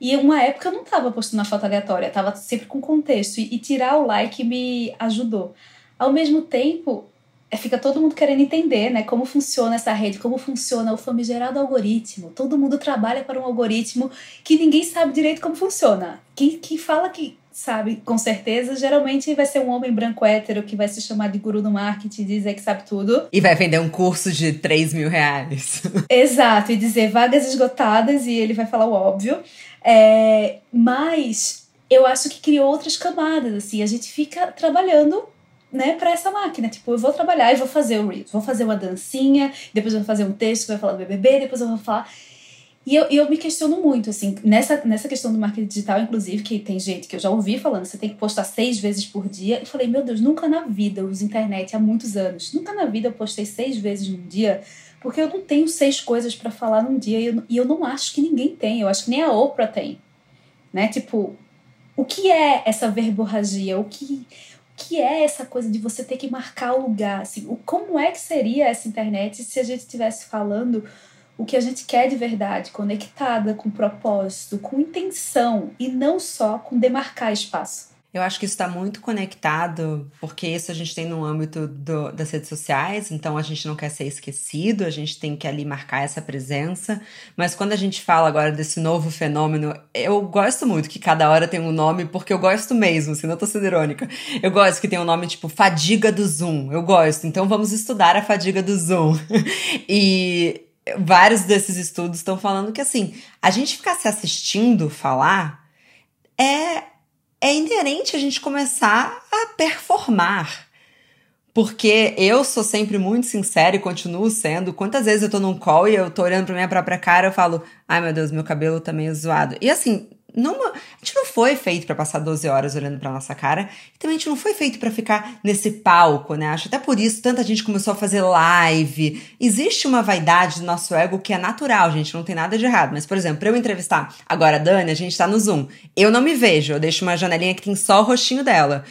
E uma época eu não tava postando uma foto aleatória, tava sempre com contexto. E, e tirar o like me ajudou. Ao mesmo tempo, é, fica todo mundo querendo entender, né, como funciona essa rede, como funciona o famigerado algoritmo. Todo mundo trabalha para um algoritmo que ninguém sabe direito como funciona. Quem, quem fala que sabe com certeza, geralmente vai ser um homem branco hétero que vai se chamar de guru do marketing e dizer que sabe tudo. E vai vender um curso de 3 mil reais. <laughs> Exato, e dizer vagas esgotadas e ele vai falar o óbvio. É, mas eu acho que criou outras camadas, assim, a gente fica trabalhando né, para essa máquina. Tipo, eu vou trabalhar e vou fazer o Reels, vou fazer uma dancinha, depois eu vou fazer um texto que vai falar do BBB, depois eu vou falar. E eu, eu me questiono muito, assim, nessa, nessa questão do marketing digital, inclusive, que tem gente que eu já ouvi falando, você tem que postar seis vezes por dia. E falei, meu Deus, nunca na vida eu internet há muitos anos. Nunca na vida eu postei seis vezes num dia, porque eu não tenho seis coisas para falar num dia e eu, e eu não acho que ninguém tem. Eu acho que nem a Oprah tem. Né? Tipo, o que é essa verborragia? O que, que é essa coisa de você ter que marcar o lugar? Assim, o, como é que seria essa internet se a gente estivesse falando o que a gente quer de verdade, conectada com propósito, com intenção e não só com demarcar espaço. Eu acho que isso está muito conectado, porque isso a gente tem no âmbito do, das redes sociais, então a gente não quer ser esquecido, a gente tem que ali marcar essa presença. Mas quando a gente fala agora desse novo fenômeno, eu gosto muito que cada hora tem um nome, porque eu gosto mesmo, assim, não tô sendo irônica. Eu gosto que tem um nome tipo fadiga do Zoom. Eu gosto, então vamos estudar a fadiga do Zoom. <laughs> e vários desses estudos estão falando que assim, a gente ficar se assistindo falar é é inerente a gente começar a performar. Porque eu sou sempre muito sincera e continuo sendo. Quantas vezes eu tô num call e eu tô olhando pra minha própria cara, eu falo, ai meu Deus, meu cabelo tá meio zoado. E assim, numa, a gente não foi feito para passar 12 horas olhando para nossa cara, e também a gente não foi feito para ficar nesse palco, né? Acho até por isso tanta gente começou a fazer live. Existe uma vaidade do nosso ego que é natural, gente, não tem nada de errado. Mas, por exemplo, pra eu entrevistar agora a Dani, a gente tá no Zoom. Eu não me vejo, eu deixo uma janelinha que tem só o rostinho dela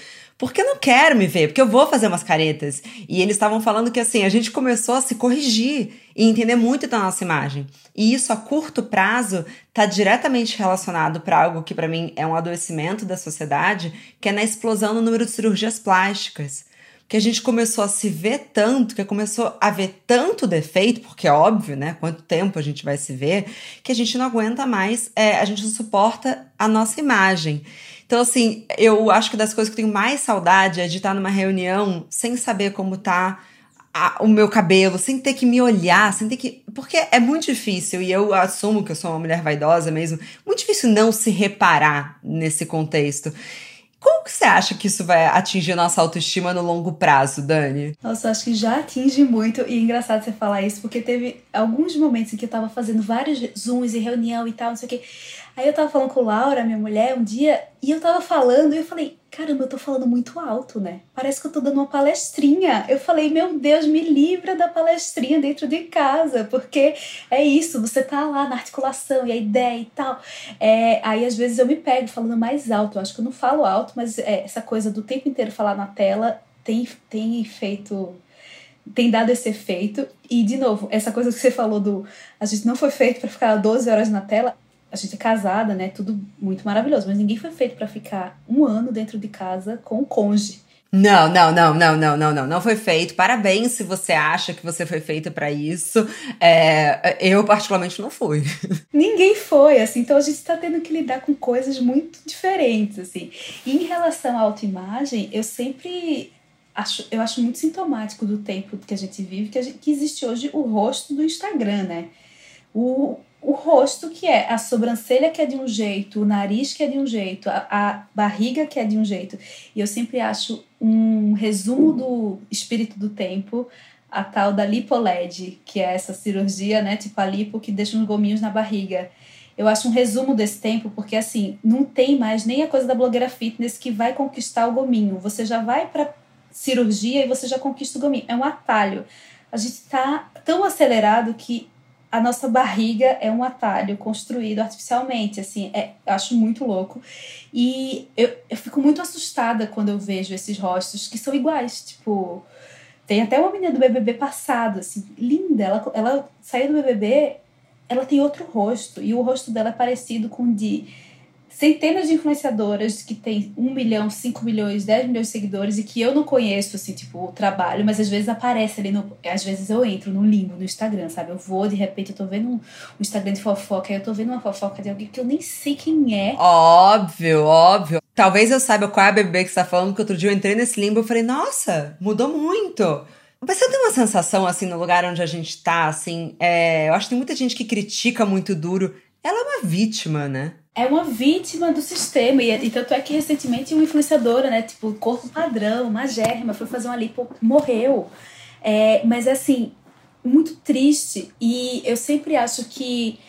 porque eu não quero me ver, porque eu vou fazer umas caretas. E eles estavam falando que assim, a gente começou a se corrigir e entender muito da nossa imagem. E isso a curto prazo está diretamente relacionado para algo que para mim é um adoecimento da sociedade, que é na explosão no número de cirurgias plásticas. Que a gente começou a se ver tanto, que começou a ver tanto defeito, porque é óbvio, né? Quanto tempo a gente vai se ver, que a gente não aguenta mais, é, a gente não suporta a nossa imagem. Então, assim, eu acho que das coisas que eu tenho mais saudade é de estar numa reunião sem saber como tá a, o meu cabelo, sem ter que me olhar, sem ter que. Porque é muito difícil, e eu assumo que eu sou uma mulher vaidosa mesmo, muito difícil não se reparar nesse contexto. Como que você acha que isso vai atingir nossa autoestima no longo prazo, Dani? Nossa, acho que já atinge muito. E é engraçado você falar isso, porque teve alguns momentos em que eu tava fazendo vários zooms e reunião e tal, não sei o quê. Aí eu tava falando com Laura, minha mulher, um dia, e eu tava falando e eu falei, caramba, eu tô falando muito alto, né? Parece que eu tô dando uma palestrinha. Eu falei, meu Deus, me livra da palestrinha dentro de casa, porque é isso, você tá lá na articulação e a ideia e tal. É, aí às vezes eu me pego falando mais alto. Eu acho que eu não falo alto, mas é, essa coisa do tempo inteiro falar na tela tem, tem feito tem dado esse efeito. E, de novo, essa coisa que você falou do. A gente não foi feito para ficar 12 horas na tela a gente é casada, né? Tudo muito maravilhoso, mas ninguém foi feito para ficar um ano dentro de casa com o cônjuge. Não, não, não, não, não, não, não, não foi feito. Parabéns se você acha que você foi feita para isso. É, eu particularmente não fui. <laughs> Ninguém foi, assim. Então a gente está tendo que lidar com coisas muito diferentes, assim. E em relação à autoimagem, eu sempre acho, eu acho muito sintomático do tempo que a gente vive que, a gente, que existe hoje o rosto do Instagram, né? O, o rosto, que é a sobrancelha que é de um jeito, o nariz que é de um jeito, a, a, barriga que é de um jeito. E eu sempre acho um resumo do espírito do tempo a tal da lipoled, que é essa cirurgia, né, tipo a lipo que deixa uns gominhos na barriga. Eu acho um resumo desse tempo, porque assim, não tem mais nem a coisa da blogueira fitness que vai conquistar o gominho. Você já vai para cirurgia e você já conquista o gominho. É um atalho. A gente tá tão acelerado que a nossa barriga é um atalho construído artificialmente, assim, é, acho muito louco. E eu, eu fico muito assustada quando eu vejo esses rostos que são iguais, tipo... Tem até uma menina do BBB passado, assim, linda. Ela, ela saiu do BBB, ela tem outro rosto. E o rosto dela é parecido com o de centenas de influenciadoras que tem 1 milhão, 5 milhões, 10 milhões de seguidores e que eu não conheço, assim, tipo, o trabalho, mas às vezes aparece ali no. Às vezes eu entro no limbo no Instagram, sabe? Eu vou, de repente, eu tô vendo um, um Instagram de fofoca, aí eu tô vendo uma fofoca de alguém que eu nem sei quem é. Óbvio, óbvio. Talvez eu saiba qual é a bebê que você tá falando, porque outro dia eu entrei nesse limbo e falei, nossa, mudou muito. Mas você tem uma sensação, assim, no lugar onde a gente tá, assim, é... eu acho que tem muita gente que critica muito duro. Ela é uma vítima, né? É uma vítima do sistema. E, e tanto é que recentemente uma influenciadora, né? Tipo, corpo padrão, magérrima, foi fazer uma lipo, morreu. É, mas assim, muito triste. E eu sempre acho que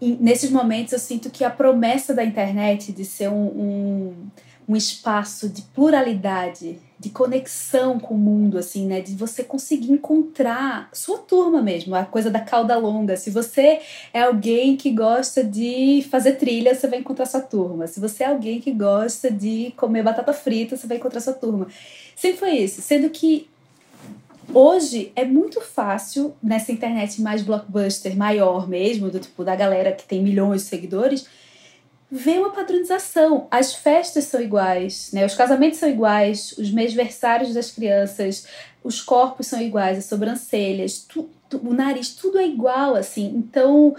nesses momentos eu sinto que a promessa da internet de ser um, um, um espaço de pluralidade, de conexão com o mundo, assim, né? De você conseguir encontrar sua turma mesmo, a coisa da cauda longa. Se você é alguém que gosta de fazer trilha, você vai encontrar sua turma. Se você é alguém que gosta de comer batata frita, você vai encontrar sua turma. Sempre foi isso. Sendo que hoje é muito fácil nessa internet mais blockbuster, maior mesmo, do tipo da galera que tem milhões de seguidores vê uma padronização. As festas são iguais, né? Os casamentos são iguais, os mêsversários das crianças, os corpos são iguais, as sobrancelhas, tu, tu, o nariz, tudo é igual, assim. Então,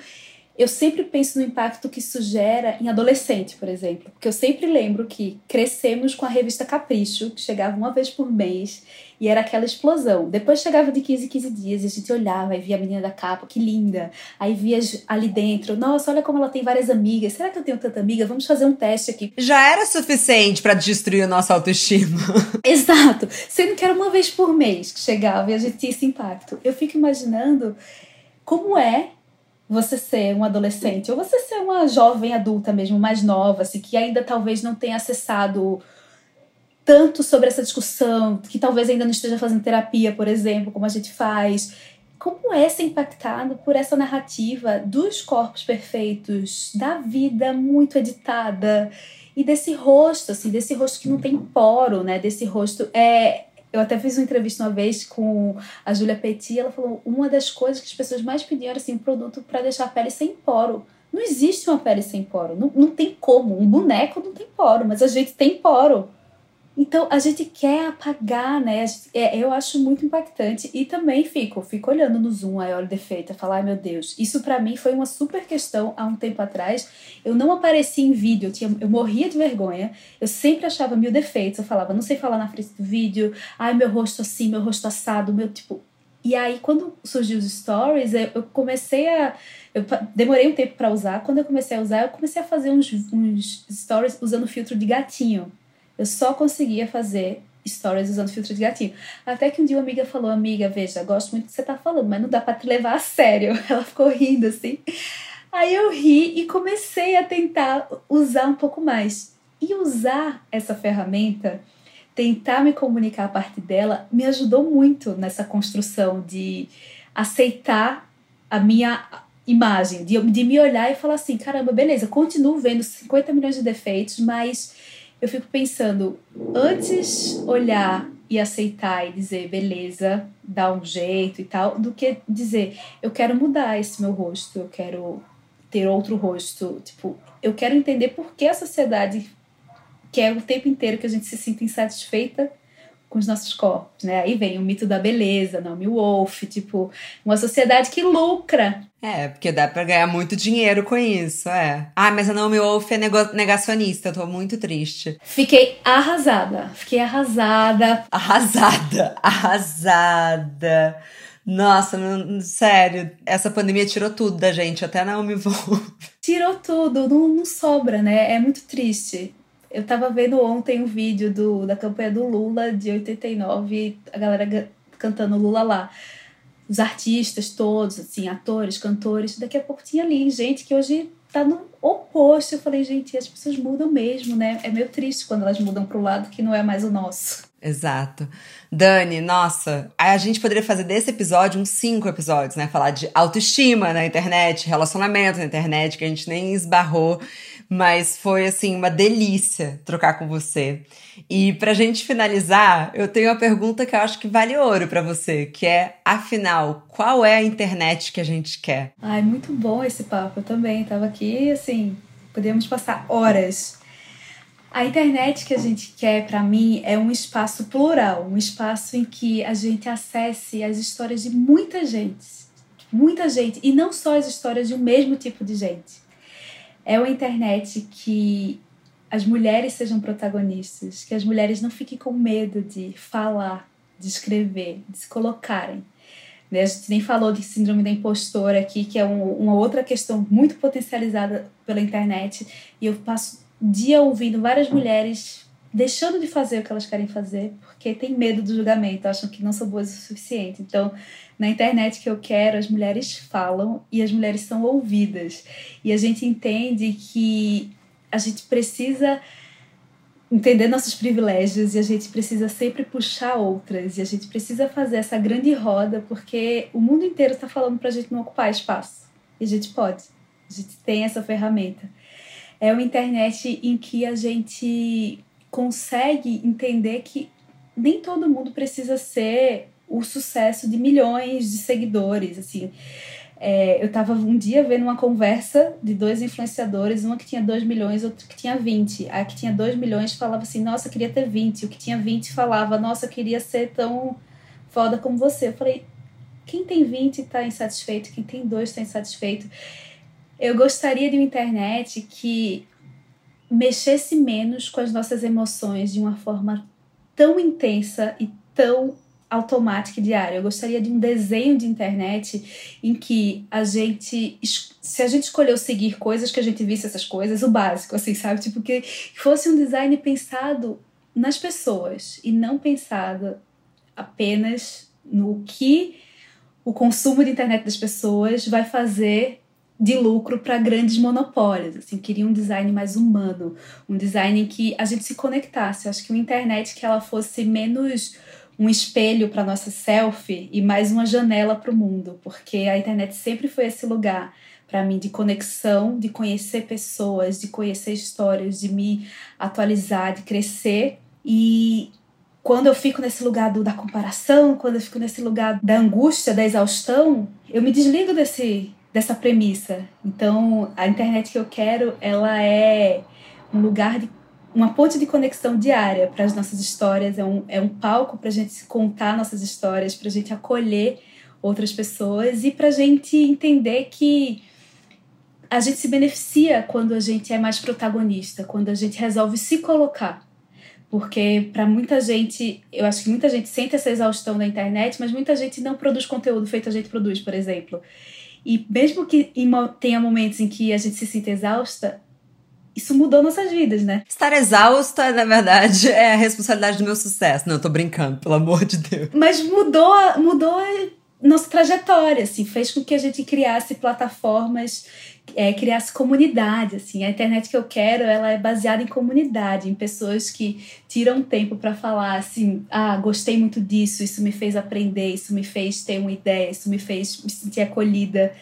eu sempre penso no impacto que isso gera em adolescente, por exemplo. Porque eu sempre lembro que crescemos com a revista Capricho, que chegava uma vez por mês, e era aquela explosão. Depois chegava de 15 em 15 dias e a gente olhava e via a menina da capa, que linda. Aí via ali dentro, nossa, olha como ela tem várias amigas. Será que eu tenho tanta amiga? Vamos fazer um teste aqui. Já era suficiente para destruir a nossa autoestima. <laughs> Exato. Sendo que era uma vez por mês que chegava e a gente tinha esse impacto. Eu fico imaginando como é você ser um adolescente ou você ser uma jovem adulta mesmo, mais nova, assim, que ainda talvez não tenha acessado tanto sobre essa discussão, que talvez ainda não esteja fazendo terapia, por exemplo, como a gente faz. Como é ser impactado por essa narrativa dos corpos perfeitos, da vida muito editada e desse rosto, assim, desse rosto que não tem poro, né? Desse rosto é eu até fiz uma entrevista uma vez com a Julia Petit, ela falou uma das coisas que as pessoas mais pediam era assim, um produto para deixar a pele sem poro. Não existe uma pele sem poro, não, não tem como. Um boneco não tem poro, mas a gente tem poro. Então a gente quer apagar, né? Gente, é, eu acho muito impactante e também fico, fico olhando no Zoom aí olho defeito, falar, ai meu Deus, isso para mim foi uma super questão há um tempo atrás. Eu não apareci em vídeo, eu, tinha, eu morria de vergonha, eu sempre achava mil defeitos, eu falava, não sei falar na frente do vídeo, ai meu rosto assim, meu rosto assado, meu tipo. E aí quando surgiu os stories, eu, eu comecei a eu demorei um tempo para usar. Quando eu comecei a usar, eu comecei a fazer uns, uns stories usando filtro de gatinho. Eu só conseguia fazer stories usando filtro de gatinho. Até que um dia uma amiga falou: Amiga, veja, gosto muito do que você tá falando, mas não dá para te levar a sério. <laughs> Ela ficou rindo assim. Aí eu ri e comecei a tentar usar um pouco mais. E usar essa ferramenta, tentar me comunicar a partir dela, me ajudou muito nessa construção de aceitar a minha imagem, de, de me olhar e falar assim: caramba, beleza, continuo vendo 50 milhões de defeitos, mas eu fico pensando, antes olhar e aceitar e dizer, beleza, dá um jeito e tal, do que dizer, eu quero mudar esse meu rosto, eu quero ter outro rosto. Tipo, eu quero entender por que a sociedade quer o tempo inteiro que a gente se sinta insatisfeita com os nossos corpos, né? Aí vem o mito da beleza, Naomi Wolf, tipo, uma sociedade que lucra. É, porque dá pra ganhar muito dinheiro com isso, é. Ah, mas a Naomi Wolf é negacionista, eu tô muito triste. Fiquei arrasada, fiquei arrasada. Arrasada, <laughs> arrasada. Nossa, sério, essa pandemia tirou tudo da gente, até a Naomi Wolf. Tirou tudo, não, não sobra, né? É muito triste. Eu tava vendo ontem um vídeo do, da campanha do Lula de 89, a galera cantando Lula lá. Os artistas todos, assim, atores, cantores. Daqui a pouco tinha ali gente que hoje tá no oposto. Eu falei, gente, as pessoas mudam mesmo, né? É meio triste quando elas mudam pro lado que não é mais o nosso. Exato. Dani, nossa, a gente poderia fazer desse episódio uns cinco episódios, né? Falar de autoestima na internet, relacionamento na internet, que a gente nem esbarrou mas foi assim uma delícia trocar com você. E pra gente finalizar, eu tenho uma pergunta que eu acho que vale ouro para você, que é, afinal, qual é a internet que a gente quer? Ai, muito bom esse papo. Eu também tava aqui, assim, podíamos passar horas. A internet que a gente quer, para mim, é um espaço plural, um espaço em que a gente acesse as histórias de muita gente. Muita gente. E não só as histórias de um mesmo tipo de gente é uma internet que as mulheres sejam protagonistas, que as mulheres não fiquem com medo de falar, de escrever, de se colocarem. Né? A gente nem falou de síndrome da impostora aqui, que é um, uma outra questão muito potencializada pela internet. E eu passo dia ouvindo várias mulheres deixando de fazer o que elas querem fazer porque tem medo do julgamento, acham que não são boas o suficiente. Então, na internet que eu quero, as mulheres falam e as mulheres são ouvidas. E a gente entende que a gente precisa entender nossos privilégios e a gente precisa sempre puxar outras e a gente precisa fazer essa grande roda porque o mundo inteiro está falando para a gente não ocupar espaço e a gente pode, a gente tem essa ferramenta. É uma internet em que a gente consegue entender que nem todo mundo precisa ser o sucesso de milhões de seguidores, assim. É, eu estava um dia vendo uma conversa de dois influenciadores, uma que tinha 2 milhões, outra que tinha 20. A que tinha 2 milhões falava assim, nossa, queria ter 20. O que tinha 20 falava, nossa, queria ser tão foda como você. Eu falei, quem tem 20 está insatisfeito, quem tem 2 está insatisfeito. Eu gostaria de uma internet que mexesse menos com as nossas emoções de uma forma tão intensa e tão automática e diária. Eu gostaria de um desenho de internet em que a gente, se a gente escolheu seguir coisas, que a gente visse essas coisas, o básico, assim, sabe? Tipo, que fosse um design pensado nas pessoas e não pensado apenas no que o consumo de internet das pessoas vai fazer de lucro para grandes monopólios. Assim, queria um design mais humano, um design em que a gente se conectasse. Acho que uma internet que ela fosse menos um espelho para nossa selfie e mais uma janela para o mundo, porque a internet sempre foi esse lugar para mim de conexão, de conhecer pessoas, de conhecer histórias, de me atualizar, de crescer e quando eu fico nesse lugar do, da comparação, quando eu fico nesse lugar da angústia, da exaustão, eu me desligo desse dessa premissa. Então, a internet que eu quero, ela é um lugar de uma ponte de conexão diária para as nossas histórias, é um, é um palco para a gente contar nossas histórias, para a gente acolher outras pessoas e para a gente entender que a gente se beneficia quando a gente é mais protagonista, quando a gente resolve se colocar. Porque para muita gente, eu acho que muita gente sente essa exaustão na internet, mas muita gente não produz conteúdo feito a gente produz, por exemplo. E mesmo que tenha momentos em que a gente se sinta exausta, isso mudou nossas vidas, né? Estar exausta, na verdade, é a responsabilidade do meu sucesso. Não, eu tô brincando, pelo amor de Deus. Mas mudou, mudou nossa trajetória, assim, fez com que a gente criasse plataformas, é, criasse comunidade, assim. A internet que eu quero, ela é baseada em comunidade, em pessoas que tiram tempo para falar, assim, ah, gostei muito disso, isso me fez aprender, isso me fez ter uma ideia, isso me fez me sentir acolhida.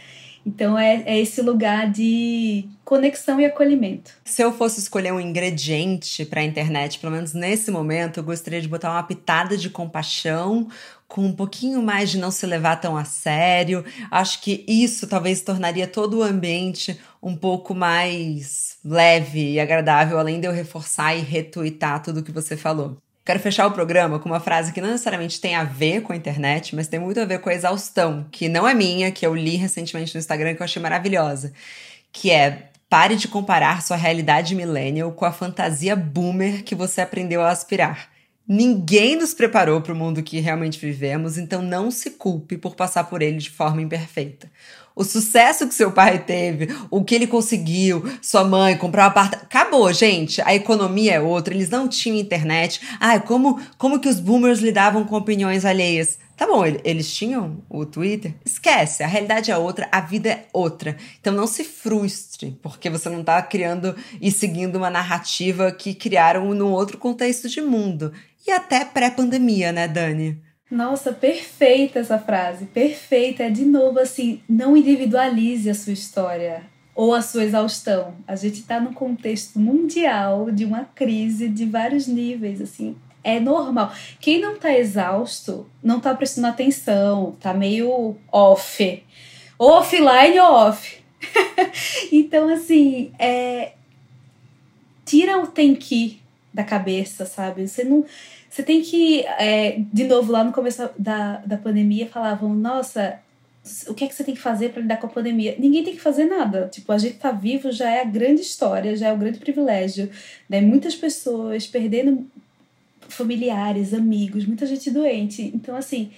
Então é, é esse lugar de conexão e acolhimento. Se eu fosse escolher um ingrediente para a internet, pelo menos nesse momento, eu gostaria de botar uma pitada de compaixão, com um pouquinho mais de não se levar tão a sério. Acho que isso talvez tornaria todo o ambiente um pouco mais leve e agradável, além de eu reforçar e retuitar tudo que você falou. Quero fechar o programa com uma frase que não necessariamente tem a ver com a internet, mas tem muito a ver com a exaustão, que não é minha, que eu li recentemente no Instagram que eu achei maravilhosa, que é pare de comparar sua realidade millennial com a fantasia boomer que você aprendeu a aspirar. Ninguém nos preparou para o mundo que realmente vivemos, então não se culpe por passar por ele de forma imperfeita. O sucesso que seu pai teve, o que ele conseguiu, sua mãe comprar um apartamento. Acabou, gente. A economia é outra, eles não tinham internet. Ah, como, como que os boomers lidavam com opiniões alheias? Tá bom, eles tinham o Twitter? Esquece, a realidade é outra, a vida é outra. Então não se frustre, porque você não tá criando e seguindo uma narrativa que criaram num outro contexto de mundo. E até pré-pandemia, né, Dani? Nossa, perfeita essa frase, perfeita. É de novo assim, não individualize a sua história ou a sua exaustão. A gente está num contexto mundial de uma crise de vários níveis, assim, é normal. Quem não tá exausto, não tá prestando atenção, tá meio off. Offline ou off. <laughs> então, assim, é... tira o tem que da cabeça, sabe? Você não. Você tem que, é, de novo, lá no começo da, da pandemia, falavam: nossa, o que é que você tem que fazer para lidar com a pandemia? Ninguém tem que fazer nada. Tipo, a gente tá vivo já é a grande história, já é o grande privilégio. Né? Muitas pessoas perdendo familiares, amigos, muita gente doente. Então, assim,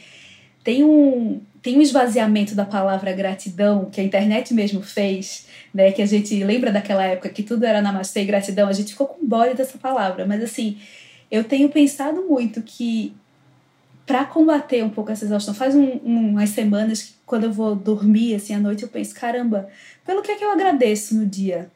tem um, tem um esvaziamento da palavra gratidão que a internet mesmo fez, né? Que a gente lembra daquela época que tudo era namastê e gratidão, a gente ficou com bode dessa palavra. Mas, assim, eu tenho pensado muito que para combater um pouco essa exaustão, faz um, um, umas semanas que quando eu vou dormir assim à noite, eu penso, caramba, pelo que é que eu agradeço no dia?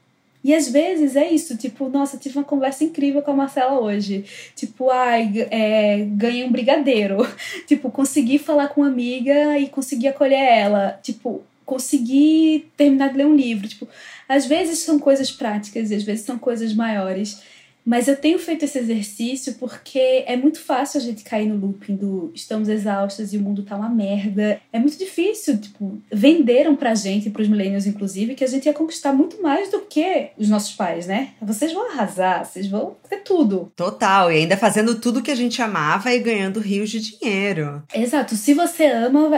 E às vezes é isso, tipo, nossa, tive uma conversa incrível com a Marcela hoje. Tipo, ai, é, ganhei um brigadeiro. <laughs> tipo, consegui falar com uma amiga e consegui acolher ela. Tipo, consegui terminar de ler um livro. Tipo, às vezes são coisas práticas e às vezes são coisas maiores. Mas eu tenho feito esse exercício porque é muito fácil a gente cair no looping do estamos exaustos e o mundo tá uma merda. É muito difícil, tipo, venderam pra gente, pros millennials inclusive, que a gente ia conquistar muito mais do que os nossos pais, né? Vocês vão arrasar, vocês vão ter tudo. Total, e ainda fazendo tudo que a gente amava e ganhando rios de dinheiro. Exato, se você ama,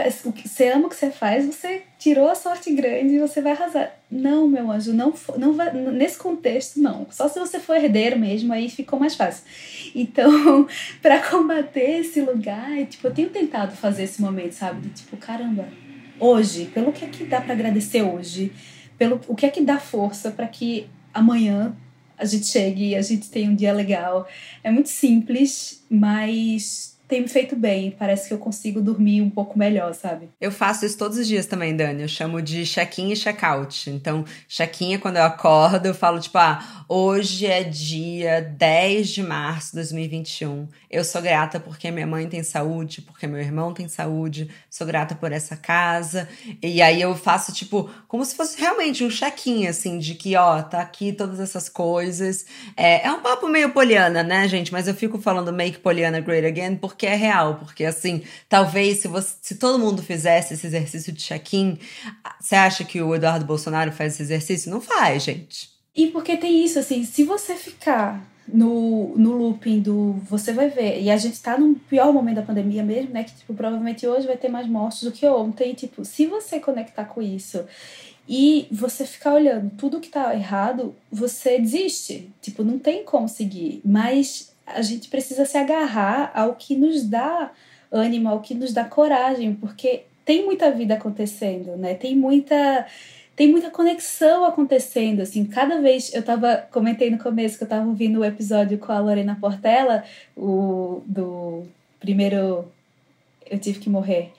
você ama o que você faz, você tirou a sorte grande e você vai arrasar. Não, meu anjo, não, não vai, nesse contexto, não. Só se você for herdeiro mesmo, aí ficou mais fácil. Então, <laughs> para combater esse lugar, tipo, eu tenho tentado fazer esse momento, sabe? De tipo, caramba, hoje, pelo que é que dá para agradecer hoje, pelo o que é que dá força para que amanhã a gente chegue e a gente tenha um dia legal. É muito simples, mas tem me feito bem. Parece que eu consigo dormir um pouco melhor, sabe? Eu faço isso todos os dias também, Dani. Eu chamo de check-in e check-out. Então, check-in é quando eu acordo, eu falo, tipo, ah, hoje é dia 10 de março de 2021. Eu sou grata porque minha mãe tem saúde, porque meu irmão tem saúde, sou grata por essa casa. E aí eu faço, tipo, como se fosse realmente um check-in, assim, de que, ó, tá aqui todas essas coisas. É, é um papo meio poliana, né, gente? Mas eu fico falando make poliana great again porque porque é real, porque assim, talvez se, você, se todo mundo fizesse esse exercício de check-in, você acha que o Eduardo Bolsonaro faz esse exercício? Não faz, gente. E porque tem isso, assim, se você ficar no, no looping do você vai ver, e a gente tá no pior momento da pandemia mesmo, né? Que, tipo, provavelmente hoje vai ter mais mortos do que ontem. Tipo, se você conectar com isso e você ficar olhando tudo que tá errado, você desiste. Tipo, não tem como seguir. Mas a gente precisa se agarrar ao que nos dá ânimo, ao que nos dá coragem, porque tem muita vida acontecendo, né? Tem muita tem muita conexão acontecendo, assim, cada vez eu tava comentei no começo que eu tava ouvindo o episódio com a Lorena Portela, o do primeiro eu tive que morrer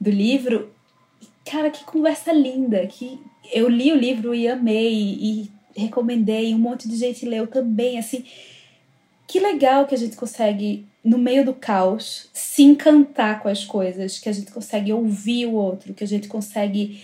do livro. Cara, que conversa linda! Que eu li o livro e amei e recomendei, um monte de gente leu também, assim. Que legal que a gente consegue, no meio do caos, se encantar com as coisas, que a gente consegue ouvir o outro, que a gente consegue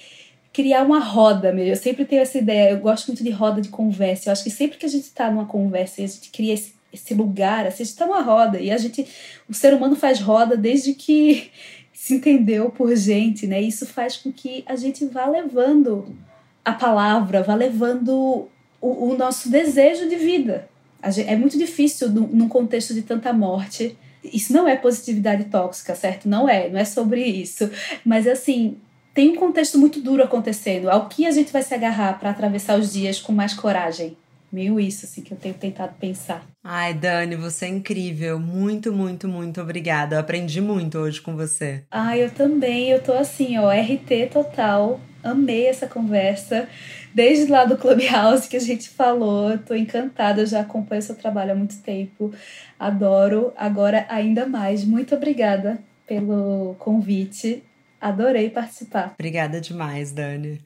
criar uma roda mesmo. Eu sempre tenho essa ideia, eu gosto muito de roda de conversa. Eu acho que sempre que a gente está numa conversa e a gente cria esse, esse lugar, assim, a gente está numa roda. E a gente, o ser humano faz roda desde que <laughs> se entendeu por gente, né? Isso faz com que a gente vá levando a palavra, vá levando o, o nosso desejo de vida. É muito difícil num contexto de tanta morte. Isso não é positividade tóxica, certo? Não é, não é sobre isso. Mas assim, tem um contexto muito duro acontecendo. Ao que a gente vai se agarrar para atravessar os dias com mais coragem? Meio isso, assim, que eu tenho tentado pensar. Ai, Dani, você é incrível. Muito, muito, muito obrigada. Eu aprendi muito hoje com você. Ai, eu também. Eu tô assim, ó, RT total. Amei essa conversa desde lá do Clubhouse que a gente falou. Estou encantada, já acompanho seu trabalho há muito tempo. Adoro, agora ainda mais. Muito obrigada pelo convite. Adorei participar. Obrigada demais, Dani.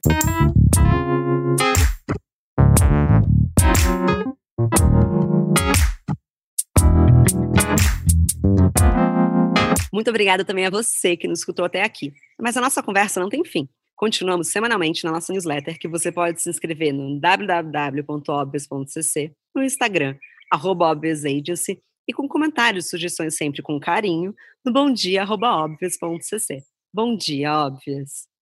Muito obrigada também a você que nos escutou até aqui. Mas a nossa conversa não tem fim. Continuamos semanalmente na nossa newsletter, que você pode se inscrever no www.obvious.cc, no Instagram, arroba e com comentários e sugestões sempre com carinho, no bomdia.obvious.cc. Bom dia, Óbvias!